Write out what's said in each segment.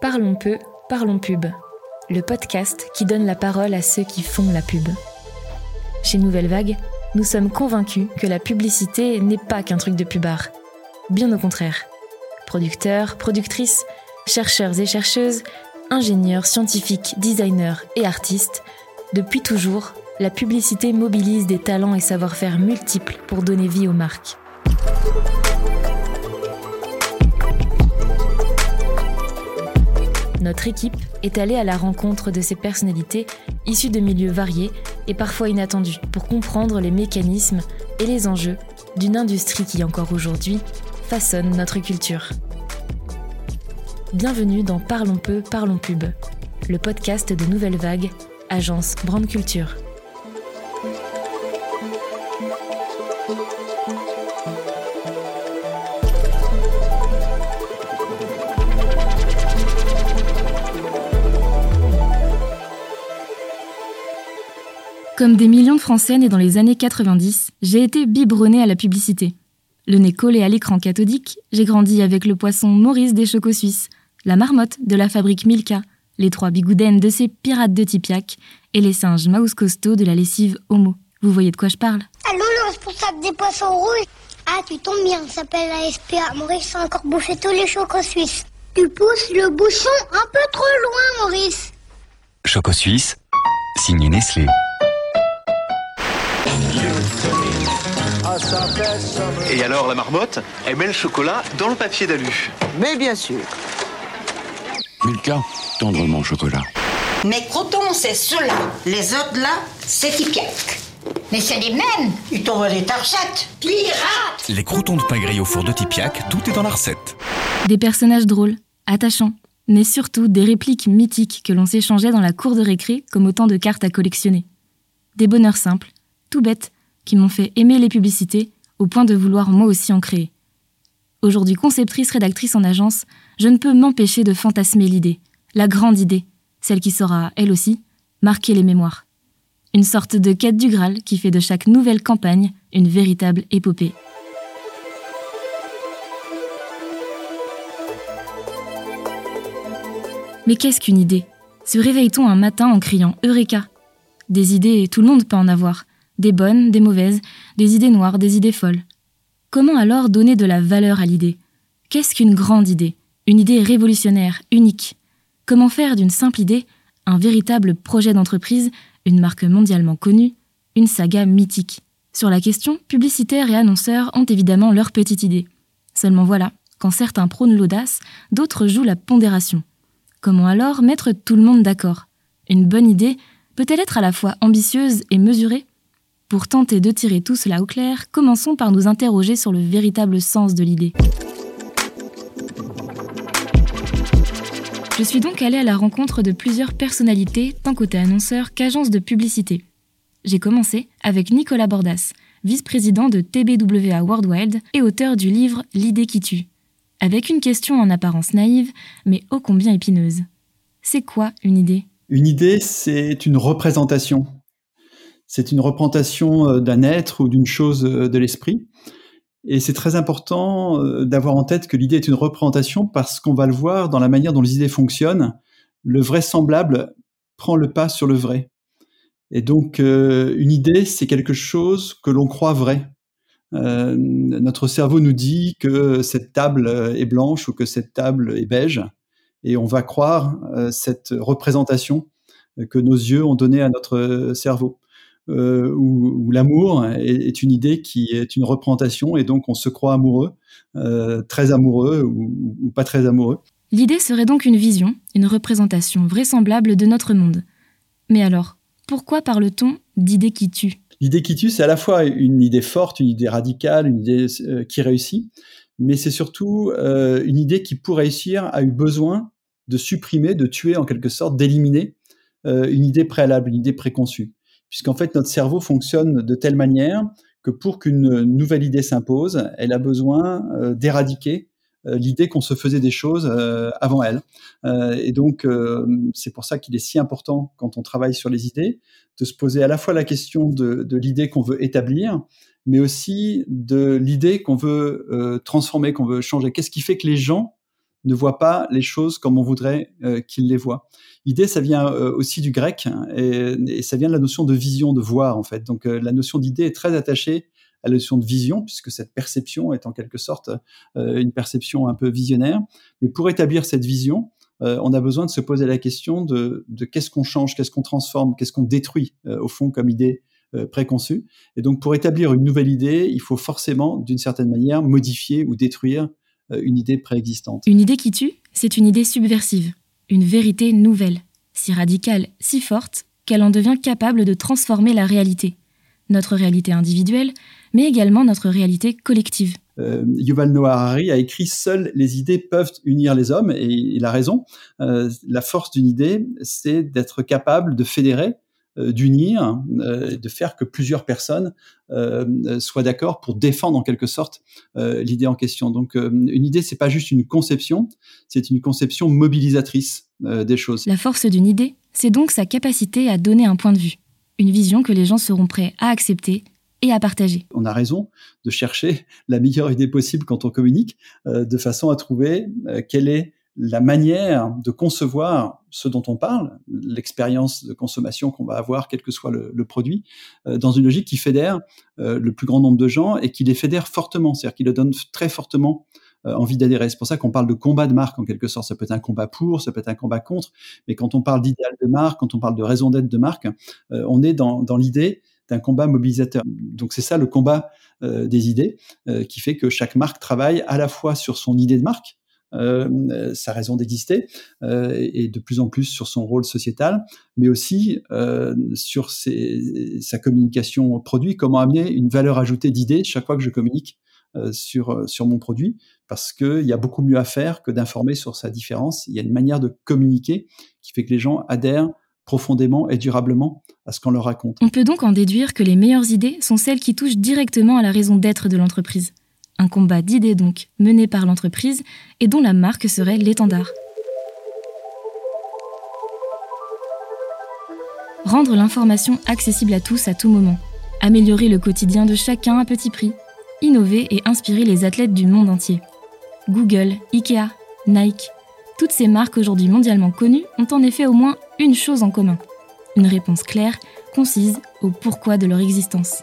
Parlons peu, parlons pub. Le podcast qui donne la parole à ceux qui font la pub. Chez Nouvelle Vague, nous sommes convaincus que la publicité n'est pas qu'un truc de pubard. Bien au contraire. Producteurs, productrices, chercheurs et chercheuses, ingénieurs, scientifiques, designers et artistes, depuis toujours, la publicité mobilise des talents et savoir-faire multiples pour donner vie aux marques. Notre équipe est allée à la rencontre de ces personnalités issues de milieux variés et parfois inattendus pour comprendre les mécanismes et les enjeux d'une industrie qui encore aujourd'hui façonne notre culture. Bienvenue dans Parlons peu, parlons pub, le podcast de Nouvelle Vague, agence Brand Culture. Comme des millions de Français nés dans les années 90, j'ai été biberonnée à la publicité. Le nez collé à l'écran cathodique, j'ai grandi avec le poisson Maurice des Chocos Suisses, la marmotte de la fabrique Milka, les trois bigoudaines de ces pirates de Tipiak et les singes Maus Costo de la lessive Homo. Vous voyez de quoi je parle? Allô, le responsable des poissons rouges? Ah, tu tombes bien, ça s'appelle la SPA. Maurice a encore bouffé tous les chocos suisses. Tu pousses le bouchon un peu trop loin, Maurice. Choco Suisse, signé Nestlé. Et alors la marmotte, elle met le chocolat dans le papier d'alu. Mais bien sûr. Milka, tendrement au chocolat. Mes crotons, c'est ceux-là. Les autres là, c'est Tipiak. Mais c'est les mêmes. Ils t'envoient des tarchettes. Pirates Les croutons de pain grillé au four de Tipiak, tout est dans la recette. Des personnages drôles, attachants, mais surtout des répliques mythiques que l'on s'échangeait dans la cour de récré comme autant de cartes à collectionner. Des bonheurs simples, tout bêtes, qui m'ont fait aimer les publicités au point de vouloir moi aussi en créer. Aujourd'hui conceptrice rédactrice en agence, je ne peux m'empêcher de fantasmer l'idée, la grande idée, celle qui saura, elle aussi, marquer les mémoires. Une sorte de quête du Graal qui fait de chaque nouvelle campagne une véritable épopée. Mais qu'est-ce qu'une idée? Se réveille-t-on un matin en criant Eureka Des idées, tout le monde peut en avoir. Des bonnes, des mauvaises, des idées noires, des idées folles. Comment alors donner de la valeur à l'idée? Qu'est-ce qu'une grande idée? Une idée révolutionnaire, unique? Comment faire d'une simple idée un véritable projet d'entreprise, une marque mondialement connue, une saga mythique? Sur la question, publicitaires et annonceurs ont évidemment leur petite idée. Seulement voilà, quand certains prônent l'audace, d'autres jouent la pondération. Comment alors mettre tout le monde d'accord? Une bonne idée peut-elle être à la fois ambitieuse et mesurée? Pour tenter de tirer tout cela au clair, commençons par nous interroger sur le véritable sens de l'idée. Je suis donc allée à la rencontre de plusieurs personnalités, tant côté annonceur qu'agence de publicité. J'ai commencé avec Nicolas Bordas, vice-président de TBWA Worldwide et auteur du livre L'idée qui tue avec une question en apparence naïve, mais ô combien épineuse. C'est quoi une idée? Une idée, c'est une représentation. C'est une représentation euh, d'un être ou d'une chose euh, de l'esprit. Et c'est très important euh, d'avoir en tête que l'idée est une représentation parce qu'on va le voir dans la manière dont les idées fonctionnent. Le vraisemblable prend le pas sur le vrai. Et donc, une idée, c'est quelque chose que l'on croit vrai. Notre cerveau nous dit que cette table est blanche ou que cette table est beige, et on va croire cette représentation que nos yeux ont donnée à notre cerveau. Euh, où, l'amour est, une idée qui est une représentation, et donc on se croit amoureux, euh, très amoureux ou, ou pas très amoureux. L'idée serait donc une vision, une représentation vraisemblable de notre monde. Mais alors, pourquoi parle-t-on d'idées qui tuent? L'idée qui tue, c'est à la fois une idée forte, une idée radicale, une idée euh, qui réussit, mais c'est surtout euh, une idée qui, pour réussir, a eu besoin de supprimer, de tuer en quelque sorte, d'éliminer euh, une idée préalable, une idée préconçue. Puisqu'en fait, notre cerveau fonctionne de telle manière que pour qu'une nouvelle idée s'impose, elle a besoin d'éradiquer euh, l'idée qu'on se faisait des choses euh, avant elle. Euh, et donc, c'est pour ça qu'il est si important, quand on travaille sur les idées, de se poser à la fois la question de l'idée qu'on veut établir, mais aussi de l'idée qu'on veut transformer, qu'on veut changer. Qu'est-ce qui fait que les gens ne voient pas les choses comme on voudrait euh, qu'ils les voient. Idée, ça vient euh, aussi du grec et, et, ça vient de la notion de vision, de voir en fait. Donc la notion d'idée est très attachée à la notion de vision, puisque cette perception est en quelque sorte une perception un peu visionnaire. Mais pour établir cette vision, on a besoin de se poser la question de, de qu'est-ce qu'on change, qu'est-ce qu'on transforme, qu'est-ce qu'on détruit au fond comme idée euh, préconçu. Et donc, pour établir une nouvelle idée, il faut forcément, d'une certaine manière, modifier ou détruire euh, une idée préexistante. Une idée qui tue, c'est une idée subversive, une vérité nouvelle, si radicale, si forte, qu'elle en devient capable de transformer la réalité, notre réalité individuelle, mais également notre réalité collective. Euh, Yuval Noah Harari a écrit Seules les idées peuvent unir les hommes, et il a raison. la force d'une idée, c'est d'être capable de fédérer, euh, d'unir, euh, de faire que plusieurs personnes euh, soient d'accord pour défendre en quelque sorte l'idée en question. Donc une idée, c'est pas juste une conception, c'est une conception mobilisatrice des choses. La force d'une idée, c'est donc sa capacité à donner un point de vue, une vision que les gens seront prêts à accepter et à partager. On a raison de chercher la meilleure idée possible quand on communique, de façon à trouver quelle est la manière de concevoir ce dont on parle, l'expérience de consommation qu'on va avoir, quel que soit le, produit, euh, dans une logique qui fédère euh, le plus grand nombre de gens et qui les fédère fortement, c'est-à-dire qui le donne très fortement euh, envie d'adhérer. C'est pour ça qu'on parle de combat de marque en quelque sorte. Ça peut être un combat pour, ça peut être un combat contre, mais quand on parle d'idéal de marque, quand on parle de raison d'être de marque, on est dans, dans l'idée d'un combat mobilisateur. Donc c'est ça le combat des idées qui fait que chaque marque travaille à la fois sur son idée de marque, euh, sa raison d'exister euh, et de plus en plus sur son rôle sociétal, mais aussi euh, sur sa communication produit, comment amener une valeur ajoutée d'idées chaque fois que je communique sur, sur mon produit, parce qu'il y a beaucoup mieux à faire que d'informer sur sa différence. Il y a une manière de communiquer qui fait que les gens adhèrent profondément et durablement à ce qu'on leur raconte. On peut donc en déduire que les meilleures idées sont celles qui touchent directement à la raison d'être de l'entreprise. Un combat d'idées donc, mené par l'entreprise et dont la marque serait l'étendard. Rendre l'information accessible à tous à tout moment. Améliorer le quotidien de chacun à petit prix. Innover et inspirer les athlètes du monde entier. Google, Ikea, Nike, toutes ces marques aujourd'hui mondialement connues ont en effet au moins une chose en commun. Une réponse claire, concise au pourquoi de leur existence.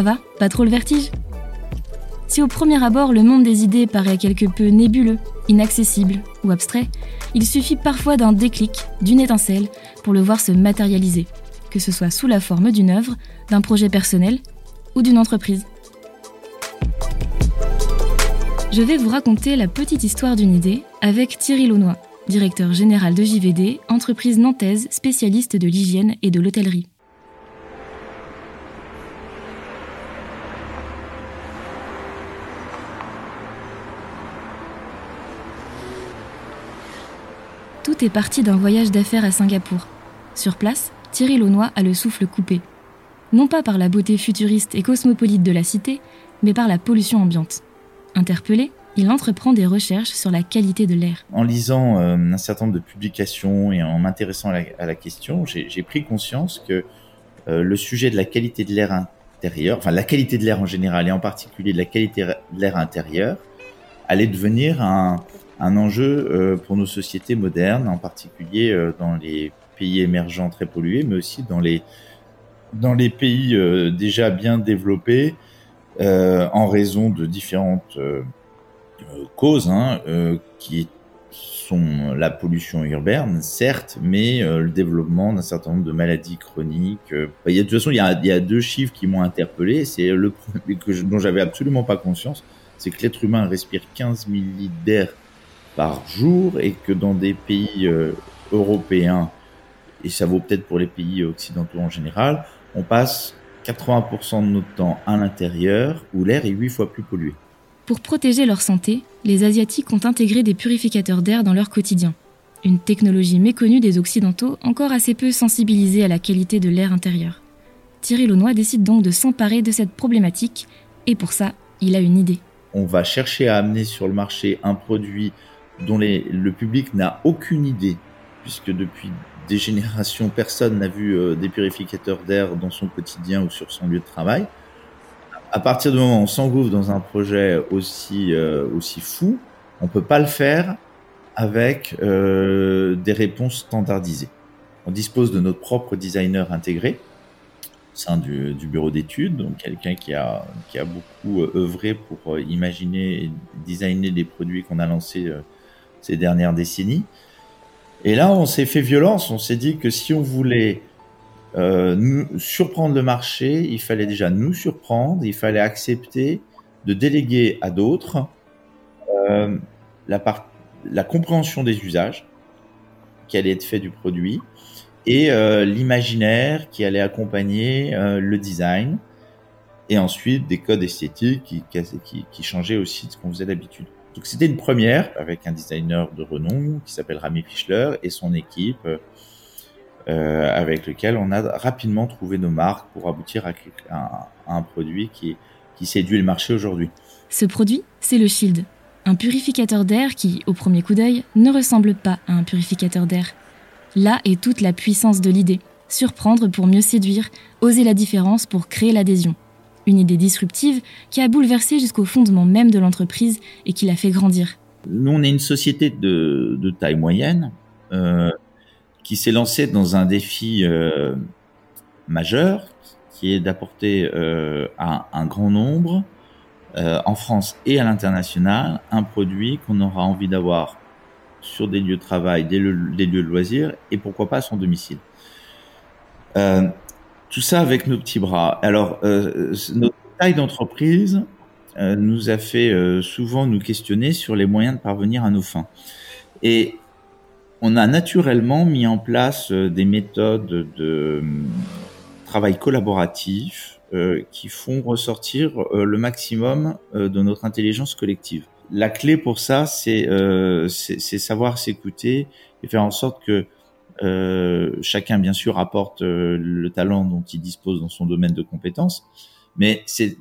Ça va Pas trop le vertige Si au premier abord le monde des idées paraît quelque peu nébuleux, inaccessible ou abstrait, il suffit parfois d'un déclic, d'une étincelle, pour le voir se matérialiser, que ce soit sous la forme d'une œuvre, d'un projet personnel ou d'une entreprise. Je vais vous raconter la petite histoire d'une idée avec Thierry Launois, directeur général de JVD, entreprise nantaise spécialiste de l'hygiène et de l'hôtellerie. Est parti d'un voyage d'affaires à Singapour. Sur place, Thierry Launois a le souffle coupé. Non pas par la beauté futuriste et cosmopolite de la cité, mais par la pollution ambiante. Interpellé, il entreprend des recherches sur la qualité de l'air. En lisant euh, un certain nombre de publications et en m'intéressant à, la question, j'ai pris conscience que euh, le sujet de la qualité de l'air intérieur, enfin la qualité de l'air en général et en particulier de la qualité de l'air intérieur, allait devenir un, un enjeu euh, pour nos sociétés modernes, en particulier euh, dans les pays émergents très pollués, mais aussi dans les, dans les pays euh, déjà bien développés, en raison de différentes causes, hein, qui sont la pollution urbaine, certes, mais le développement d'un certain nombre de maladies chroniques. a, de toute façon, il y a, deux chiffres qui m'ont interpellé. C'est le que dont j'avais absolument pas conscience, c'est que l'être humain respire 15 000 litres d'air par jour et que dans des pays euh, européens, et ça vaut peut-être pour les pays occidentaux en général, on passe 80% de notre temps à l'intérieur où l'air est 8 fois plus pollué. Pour protéger leur santé, les Asiatiques ont intégré des purificateurs d'air dans leur quotidien. Une technologie méconnue des Occidentaux, encore assez peu sensibilisée à la qualité de l'air intérieur. Thierry Launois décide donc de s'emparer de cette problématique, et pour ça, il a une idée. On va chercher à amener sur le marché un produit dont le public n'a aucune idée, puisque depuis des générations, personne n'a vu euh, des purificateurs d'air dans son quotidien ou sur son lieu de travail. À partir du moment où on s'engouffre dans un projet aussi, euh, aussi fou, on peut pas le faire avec euh, des réponses standardisées. On dispose de notre propre designer intégré au sein du, du bureau d'études, donc quelqu'un qui a, qui a beaucoup euh, œuvré pour euh, imaginer et designer des produits qu'on a lancés ces dernières décennies. Et là, on s'est fait violence. On s'est dit que si on voulait euh, nous, surprendre le marché, il fallait déjà nous surprendre, il fallait accepter de déléguer à d'autres euh, la, la compréhension des usages qui allait être fait du produit et euh, l'imaginaire qui allait accompagner le design et ensuite des codes esthétiques qui, qui changeaient aussi de ce qu'on faisait d'habitude. Donc c'était une première avec un designer de renom qui s'appelle Rami Fischler et son équipe euh, avec lequel on a rapidement trouvé nos marques pour aboutir à, à, à un produit qui, qui séduit le marché aujourd'hui. Ce produit, c'est le Shield, un purificateur d'air qui, au premier coup d'œil, ne ressemble pas à un purificateur d'air. Là est toute la puissance de l'idée. Surprendre pour mieux séduire, oser la différence pour créer l'adhésion. Une idée disruptive qui a bouleversé jusqu'au fondement même de l'entreprise et qui l'a fait grandir. Nous, on est une société de, taille moyenne euh, qui s'est lancée dans un défi euh, majeur qui est d'apporter euh, à un grand nombre, en France et à l'international, un produit qu'on aura envie d'avoir sur des lieux de travail, des, lieux, de loisirs et pourquoi pas son domicile. Tout ça avec nos petits bras. Alors, euh, notre taille d'entreprise euh, nous a fait euh, souvent nous questionner sur les moyens de parvenir à nos fins. Et on a naturellement mis en place euh, des méthodes de, de travail collaboratif euh, qui font ressortir euh, le maximum euh, de notre intelligence collective. La clé pour ça, c'est euh, savoir s'écouter et faire en sorte que euh, chacun, bien sûr, apporte euh, le talent dont il dispose dans son domaine de compétences, mais c'est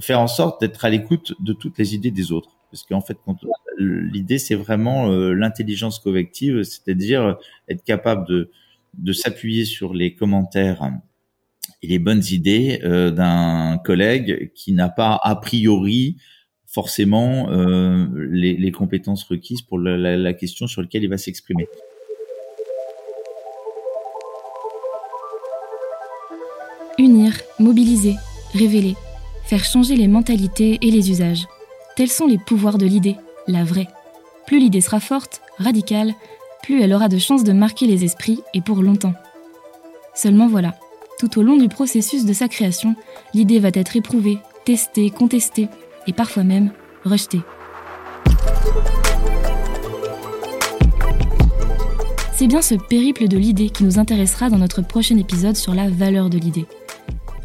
faire en sorte d'être à l'écoute de toutes les idées des autres. Parce qu'en fait, l'idée, c'est vraiment euh, l'intelligence collective, c'est-à-dire être capable de, s'appuyer sur les commentaires et les bonnes idées d'un collègue qui n'a pas a priori forcément les, compétences requises pour la question sur laquelle il va s'exprimer. Mobiliser, révéler, faire changer les mentalités et les usages. Tels sont les pouvoirs de l'idée, la vraie. Plus l'idée sera forte, radicale, plus elle aura de chances de marquer les esprits et pour longtemps. Seulement voilà, tout au long du processus de sa création, l'idée va être éprouvée, testée, contestée et parfois même rejetée. C'est bien ce périple de l'idée qui nous intéressera dans notre prochain épisode sur la valeur de l'idée.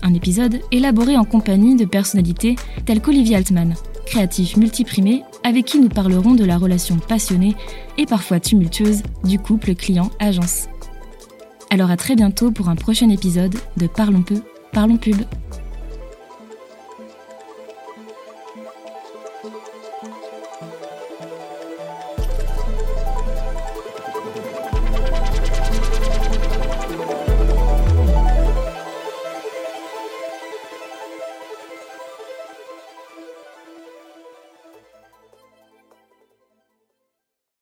Un épisode élaboré en compagnie de personnalités telles qu'Olivier Altman, créatif multiprimé avec qui nous parlerons de la relation passionnée et parfois tumultueuse du couple client-agence. Alors à très bientôt pour un prochain épisode de Parlons peu, parlons pub.